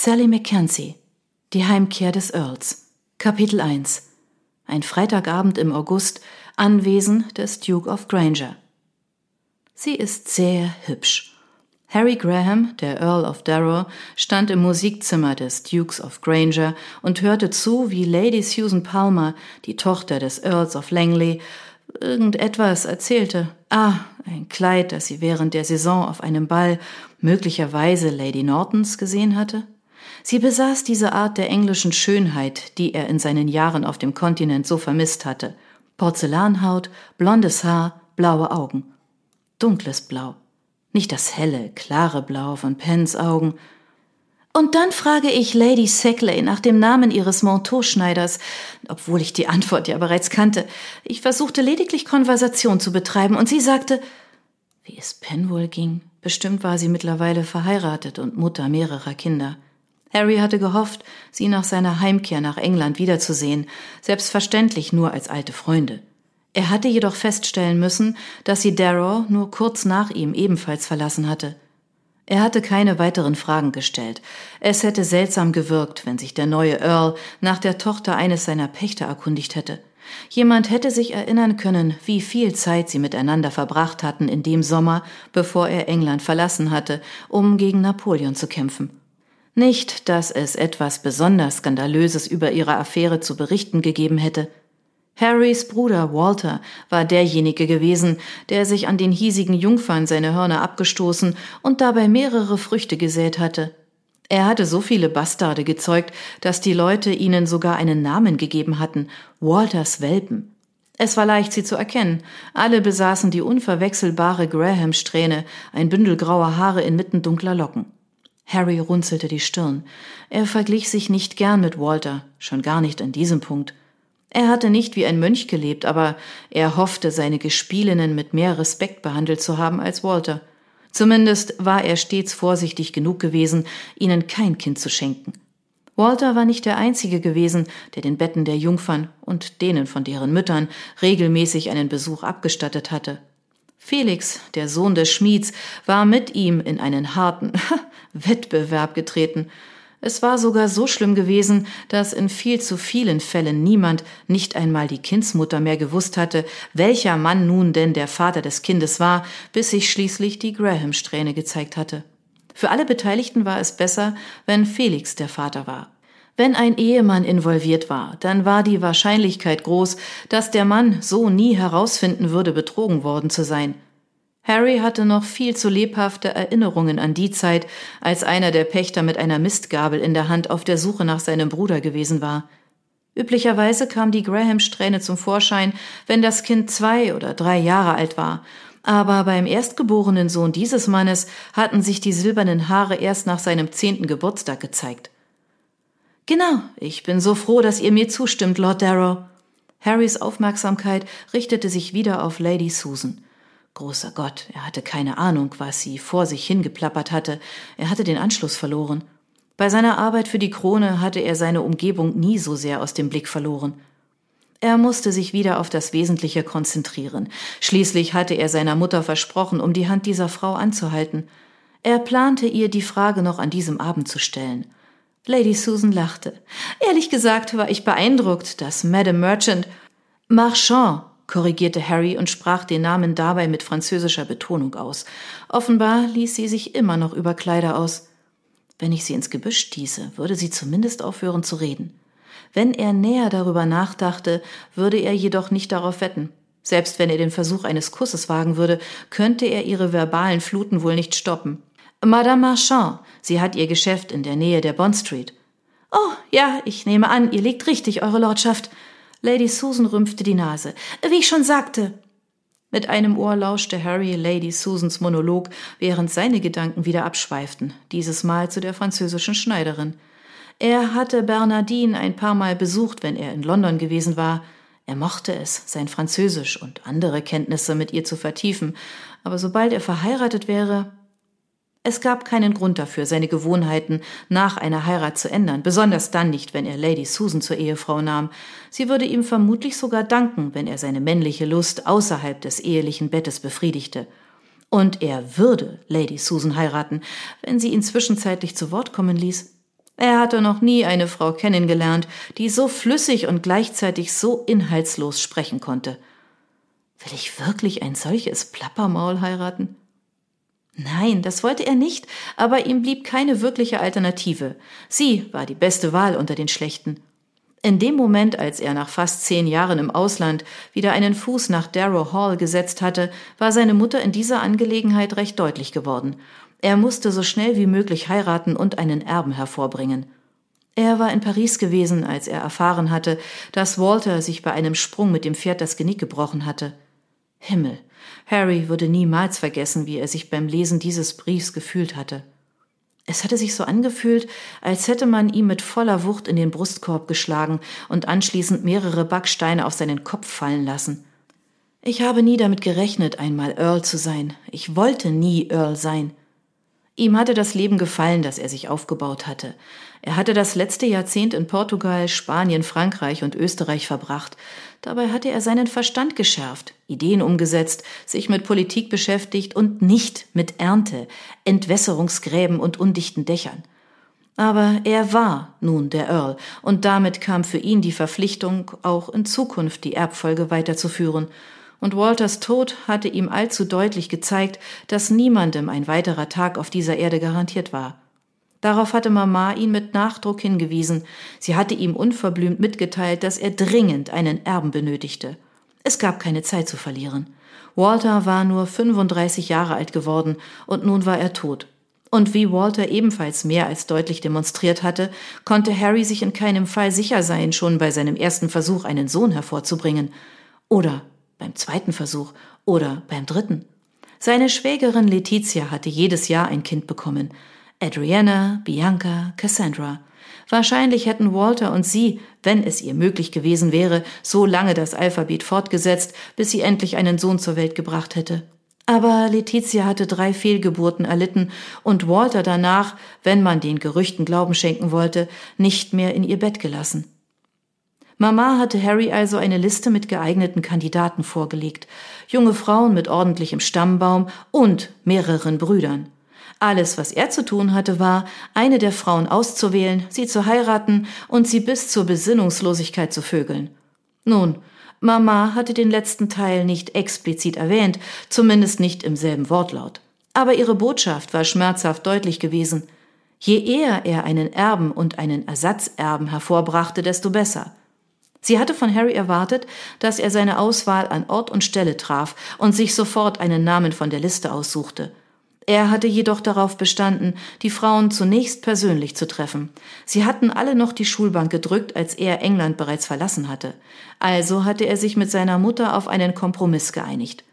Sally Mackenzie Die Heimkehr des Earls Kapitel 1 Ein Freitagabend im August Anwesen des Duke of Granger Sie ist sehr hübsch. Harry Graham, der Earl of Darrow, stand im Musikzimmer des Dukes of Granger und hörte zu, wie Lady Susan Palmer, die Tochter des Earls of Langley, irgendetwas erzählte. Ah, ein Kleid, das sie während der Saison auf einem Ball möglicherweise Lady Nortons gesehen hatte? Sie besaß diese Art der englischen Schönheit, die er in seinen Jahren auf dem Kontinent so vermisst hatte. Porzellanhaut, blondes Haar, blaue Augen. Dunkles Blau. Nicht das helle, klare Blau von Pens Augen. Und dann frage ich Lady Sackley nach dem Namen ihres Manteau-Schneiders, obwohl ich die Antwort ja bereits kannte. Ich versuchte lediglich Konversation zu betreiben und sie sagte, wie es Pen wohl ging. Bestimmt war sie mittlerweile verheiratet und Mutter mehrerer Kinder. Harry hatte gehofft, sie nach seiner Heimkehr nach England wiederzusehen, selbstverständlich nur als alte Freunde. Er hatte jedoch feststellen müssen, dass sie Darrow nur kurz nach ihm ebenfalls verlassen hatte. Er hatte keine weiteren Fragen gestellt. Es hätte seltsam gewirkt, wenn sich der neue Earl nach der Tochter eines seiner Pächter erkundigt hätte. Jemand hätte sich erinnern können, wie viel Zeit sie miteinander verbracht hatten in dem Sommer, bevor er England verlassen hatte, um gegen Napoleon zu kämpfen. Nicht, dass es etwas besonders Skandalöses über ihre Affäre zu berichten gegeben hätte. Harrys Bruder Walter war derjenige gewesen, der sich an den hiesigen Jungfern seine Hörner abgestoßen und dabei mehrere Früchte gesät hatte. Er hatte so viele Bastarde gezeugt, dass die Leute ihnen sogar einen Namen gegeben hatten, Walters Welpen. Es war leicht, sie zu erkennen. Alle besaßen die unverwechselbare Graham-Strähne, ein Bündel grauer Haare inmitten dunkler Locken. Harry runzelte die Stirn. Er verglich sich nicht gern mit Walter, schon gar nicht an diesem Punkt. Er hatte nicht wie ein Mönch gelebt, aber er hoffte, seine Gespielinnen mit mehr Respekt behandelt zu haben als Walter. Zumindest war er stets vorsichtig genug gewesen, ihnen kein Kind zu schenken. Walter war nicht der Einzige gewesen, der den Betten der Jungfern und denen von deren Müttern regelmäßig einen Besuch abgestattet hatte. Felix, der Sohn des Schmieds, war mit ihm in einen harten Wettbewerb getreten. Es war sogar so schlimm gewesen, dass in viel zu vielen Fällen niemand, nicht einmal die Kindsmutter mehr gewusst hatte, welcher Mann nun denn der Vater des Kindes war, bis sich schließlich die Graham-Strähne gezeigt hatte. Für alle Beteiligten war es besser, wenn Felix der Vater war. Wenn ein Ehemann involviert war, dann war die Wahrscheinlichkeit groß, dass der Mann so nie herausfinden würde, betrogen worden zu sein. Harry hatte noch viel zu lebhafte Erinnerungen an die Zeit, als einer der Pächter mit einer Mistgabel in der Hand auf der Suche nach seinem Bruder gewesen war. Üblicherweise kam die Graham-Strähne zum Vorschein, wenn das Kind zwei oder drei Jahre alt war, aber beim erstgeborenen Sohn dieses Mannes hatten sich die silbernen Haare erst nach seinem zehnten Geburtstag gezeigt. Genau, ich bin so froh, dass ihr mir zustimmt, Lord Darrow. Harrys Aufmerksamkeit richtete sich wieder auf Lady Susan. Großer Gott, er hatte keine Ahnung, was sie vor sich hingeplappert hatte. Er hatte den Anschluss verloren. Bei seiner Arbeit für die Krone hatte er seine Umgebung nie so sehr aus dem Blick verloren. Er musste sich wieder auf das Wesentliche konzentrieren. Schließlich hatte er seiner Mutter versprochen, um die Hand dieser Frau anzuhalten. Er plante ihr die Frage noch an diesem Abend zu stellen. Lady Susan lachte. Ehrlich gesagt war ich beeindruckt, dass Madame Merchant Marchand, korrigierte Harry und sprach den Namen dabei mit französischer Betonung aus. Offenbar ließ sie sich immer noch über Kleider aus. Wenn ich sie ins Gebüsch stieße, würde sie zumindest aufhören zu reden. Wenn er näher darüber nachdachte, würde er jedoch nicht darauf wetten. Selbst wenn er den Versuch eines Kusses wagen würde, könnte er ihre verbalen Fluten wohl nicht stoppen. Madame Marchand, sie hat ihr Geschäft in der Nähe der Bond Street. Oh, ja, ich nehme an, ihr liegt richtig, Eure Lordschaft. Lady Susan rümpfte die Nase. Wie ich schon sagte. Mit einem Ohr lauschte Harry Lady Susans Monolog, während seine Gedanken wieder abschweiften, dieses Mal zu der französischen Schneiderin. Er hatte Bernardine ein paar Mal besucht, wenn er in London gewesen war. Er mochte es, sein Französisch und andere Kenntnisse mit ihr zu vertiefen, aber sobald er verheiratet wäre, es gab keinen Grund dafür, seine Gewohnheiten nach einer Heirat zu ändern, besonders dann nicht, wenn er Lady Susan zur Ehefrau nahm. Sie würde ihm vermutlich sogar danken, wenn er seine männliche Lust außerhalb des ehelichen Bettes befriedigte. Und er würde Lady Susan heiraten, wenn sie ihn zwischenzeitlich zu Wort kommen ließ. Er hatte noch nie eine Frau kennengelernt, die so flüssig und gleichzeitig so inhaltslos sprechen konnte. Will ich wirklich ein solches Plappermaul heiraten? Nein, das wollte er nicht, aber ihm blieb keine wirkliche Alternative. Sie war die beste Wahl unter den schlechten. In dem Moment, als er nach fast zehn Jahren im Ausland wieder einen Fuß nach Darrow Hall gesetzt hatte, war seine Mutter in dieser Angelegenheit recht deutlich geworden. Er musste so schnell wie möglich heiraten und einen Erben hervorbringen. Er war in Paris gewesen, als er erfahren hatte, dass Walter sich bei einem Sprung mit dem Pferd das Genick gebrochen hatte. Himmel, Harry würde niemals vergessen, wie er sich beim Lesen dieses Briefs gefühlt hatte. Es hatte sich so angefühlt, als hätte man ihm mit voller Wucht in den Brustkorb geschlagen und anschließend mehrere Backsteine auf seinen Kopf fallen lassen. Ich habe nie damit gerechnet, einmal Earl zu sein. Ich wollte nie Earl sein. Ihm hatte das Leben gefallen, das er sich aufgebaut hatte. Er hatte das letzte Jahrzehnt in Portugal, Spanien, Frankreich und Österreich verbracht. Dabei hatte er seinen Verstand geschärft, Ideen umgesetzt, sich mit Politik beschäftigt und nicht mit Ernte, Entwässerungsgräben und undichten Dächern. Aber er war nun der Earl, und damit kam für ihn die Verpflichtung, auch in Zukunft die Erbfolge weiterzuführen. Und Walters Tod hatte ihm allzu deutlich gezeigt, dass niemandem ein weiterer Tag auf dieser Erde garantiert war. Darauf hatte Mama ihn mit Nachdruck hingewiesen. Sie hatte ihm unverblümt mitgeteilt, dass er dringend einen Erben benötigte. Es gab keine Zeit zu verlieren. Walter war nur 35 Jahre alt geworden und nun war er tot. Und wie Walter ebenfalls mehr als deutlich demonstriert hatte, konnte Harry sich in keinem Fall sicher sein, schon bei seinem ersten Versuch einen Sohn hervorzubringen. Oder beim zweiten Versuch oder beim dritten. Seine Schwägerin Letizia hatte jedes Jahr ein Kind bekommen. Adriana, Bianca, Cassandra. Wahrscheinlich hätten Walter und sie, wenn es ihr möglich gewesen wäre, so lange das Alphabet fortgesetzt, bis sie endlich einen Sohn zur Welt gebracht hätte. Aber Letizia hatte drei Fehlgeburten erlitten und Walter danach, wenn man den Gerüchten Glauben schenken wollte, nicht mehr in ihr Bett gelassen. Mama hatte Harry also eine Liste mit geeigneten Kandidaten vorgelegt, junge Frauen mit ordentlichem Stammbaum und mehreren Brüdern. Alles, was er zu tun hatte, war, eine der Frauen auszuwählen, sie zu heiraten und sie bis zur Besinnungslosigkeit zu vögeln. Nun, Mama hatte den letzten Teil nicht explizit erwähnt, zumindest nicht im selben Wortlaut. Aber ihre Botschaft war schmerzhaft deutlich gewesen. Je eher er einen Erben und einen Ersatzerben hervorbrachte, desto besser. Sie hatte von Harry erwartet, dass er seine Auswahl an Ort und Stelle traf und sich sofort einen Namen von der Liste aussuchte. Er hatte jedoch darauf bestanden, die Frauen zunächst persönlich zu treffen. Sie hatten alle noch die Schulbank gedrückt, als er England bereits verlassen hatte. Also hatte er sich mit seiner Mutter auf einen Kompromiss geeinigt.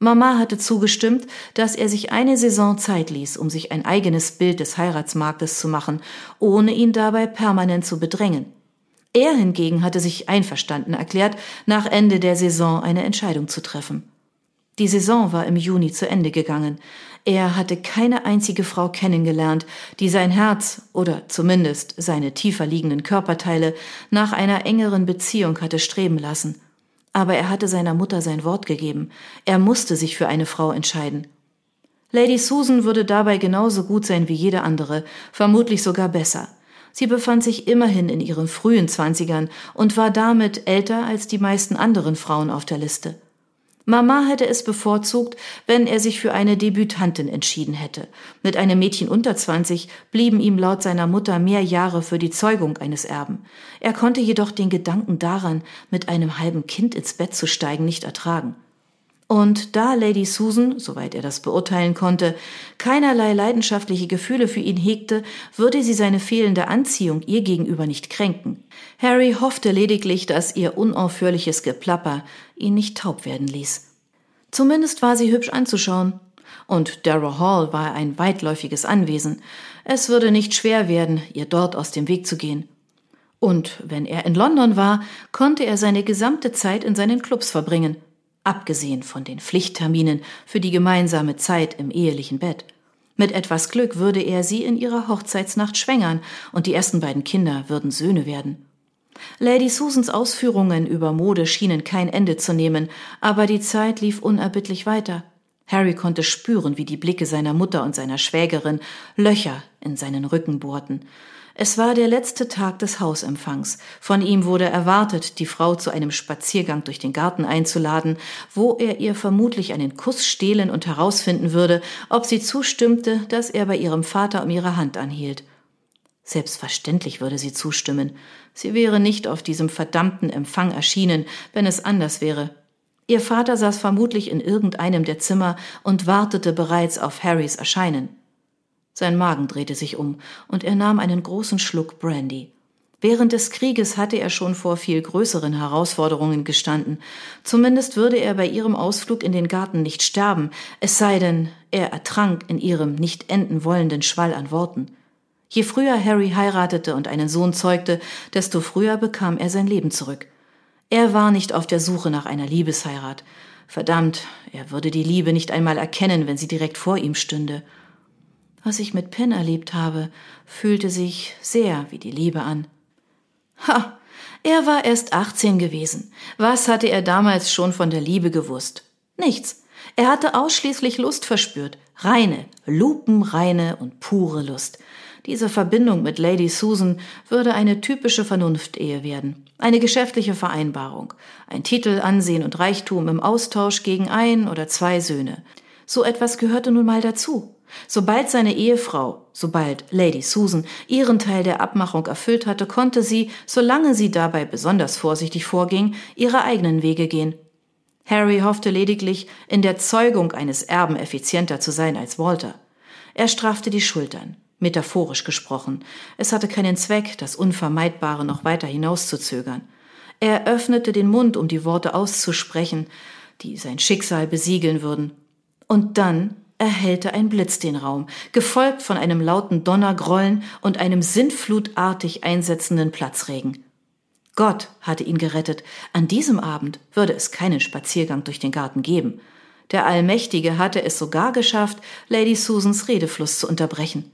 Mama hatte zugestimmt, dass er sich eine Saison Zeit ließ, um sich ein eigenes Bild des Heiratsmarktes zu machen, ohne ihn dabei permanent zu bedrängen. Er hingegen hatte sich einverstanden erklärt, nach Ende der Saison eine Entscheidung zu treffen. Die Saison war im Juni zu Ende gegangen. Er hatte keine einzige Frau kennengelernt, die sein Herz oder zumindest seine tiefer liegenden Körperteile nach einer engeren Beziehung hatte streben lassen. Aber er hatte seiner Mutter sein Wort gegeben. Er musste sich für eine Frau entscheiden. Lady Susan würde dabei genauso gut sein wie jede andere, vermutlich sogar besser. Sie befand sich immerhin in ihren frühen Zwanzigern und war damit älter als die meisten anderen Frauen auf der Liste. Mama hätte es bevorzugt, wenn er sich für eine Debütantin entschieden hätte. Mit einem Mädchen unter 20 blieben ihm laut seiner Mutter mehr Jahre für die Zeugung eines Erben. Er konnte jedoch den Gedanken daran, mit einem halben Kind ins Bett zu steigen, nicht ertragen. Und da Lady Susan, soweit er das beurteilen konnte, keinerlei leidenschaftliche Gefühle für ihn hegte, würde sie seine fehlende Anziehung ihr gegenüber nicht kränken. Harry hoffte lediglich, dass ihr unaufhörliches Geplapper ihn nicht taub werden ließ. Zumindest war sie hübsch anzuschauen. Und Darrow Hall war ein weitläufiges Anwesen. Es würde nicht schwer werden, ihr dort aus dem Weg zu gehen. Und wenn er in London war, konnte er seine gesamte Zeit in seinen Clubs verbringen, abgesehen von den Pflichtterminen für die gemeinsame Zeit im ehelichen Bett. Mit etwas Glück würde er sie in ihrer Hochzeitsnacht schwängern und die ersten beiden Kinder würden Söhne werden. Lady Susans Ausführungen über Mode schienen kein Ende zu nehmen, aber die Zeit lief unerbittlich weiter. Harry konnte spüren, wie die Blicke seiner Mutter und seiner Schwägerin Löcher in seinen Rücken bohrten. Es war der letzte Tag des Hausempfangs. Von ihm wurde erwartet, die Frau zu einem Spaziergang durch den Garten einzuladen, wo er ihr vermutlich einen Kuss stehlen und herausfinden würde, ob sie zustimmte, dass er bei ihrem Vater um ihre Hand anhielt. Selbstverständlich würde sie zustimmen. Sie wäre nicht auf diesem verdammten Empfang erschienen, wenn es anders wäre. Ihr Vater saß vermutlich in irgendeinem der Zimmer und wartete bereits auf Harrys Erscheinen. Sein Magen drehte sich um, und er nahm einen großen Schluck Brandy. Während des Krieges hatte er schon vor viel größeren Herausforderungen gestanden. Zumindest würde er bei ihrem Ausflug in den Garten nicht sterben, es sei denn, er ertrank in ihrem nicht enden wollenden Schwall an Worten. Je früher Harry heiratete und einen Sohn zeugte, desto früher bekam er sein Leben zurück. Er war nicht auf der Suche nach einer Liebesheirat. Verdammt, er würde die Liebe nicht einmal erkennen, wenn sie direkt vor ihm stünde. Was ich mit Penn erlebt habe, fühlte sich sehr wie die Liebe an. Ha, er war erst 18 gewesen. Was hatte er damals schon von der Liebe gewusst? Nichts. Er hatte ausschließlich Lust verspürt. Reine, lupenreine und pure Lust. Diese Verbindung mit Lady Susan würde eine typische Vernunftehe werden. Eine geschäftliche Vereinbarung. Ein Titel, Ansehen und Reichtum im Austausch gegen ein oder zwei Söhne. So etwas gehörte nun mal dazu. Sobald seine Ehefrau, sobald Lady Susan ihren Teil der Abmachung erfüllt hatte, konnte sie, solange sie dabei besonders vorsichtig vorging, ihre eigenen Wege gehen. Harry hoffte lediglich, in der Zeugung eines Erben effizienter zu sein als Walter. Er straffte die Schultern, metaphorisch gesprochen. Es hatte keinen Zweck, das Unvermeidbare noch weiter hinauszuzögern. Er öffnete den Mund, um die Worte auszusprechen, die sein Schicksal besiegeln würden. Und dann erhellte ein Blitz den Raum, gefolgt von einem lauten Donnergrollen und einem sintflutartig einsetzenden Platzregen. Gott hatte ihn gerettet. An diesem Abend würde es keinen Spaziergang durch den Garten geben. Der Allmächtige hatte es sogar geschafft, Lady Susans Redefluss zu unterbrechen.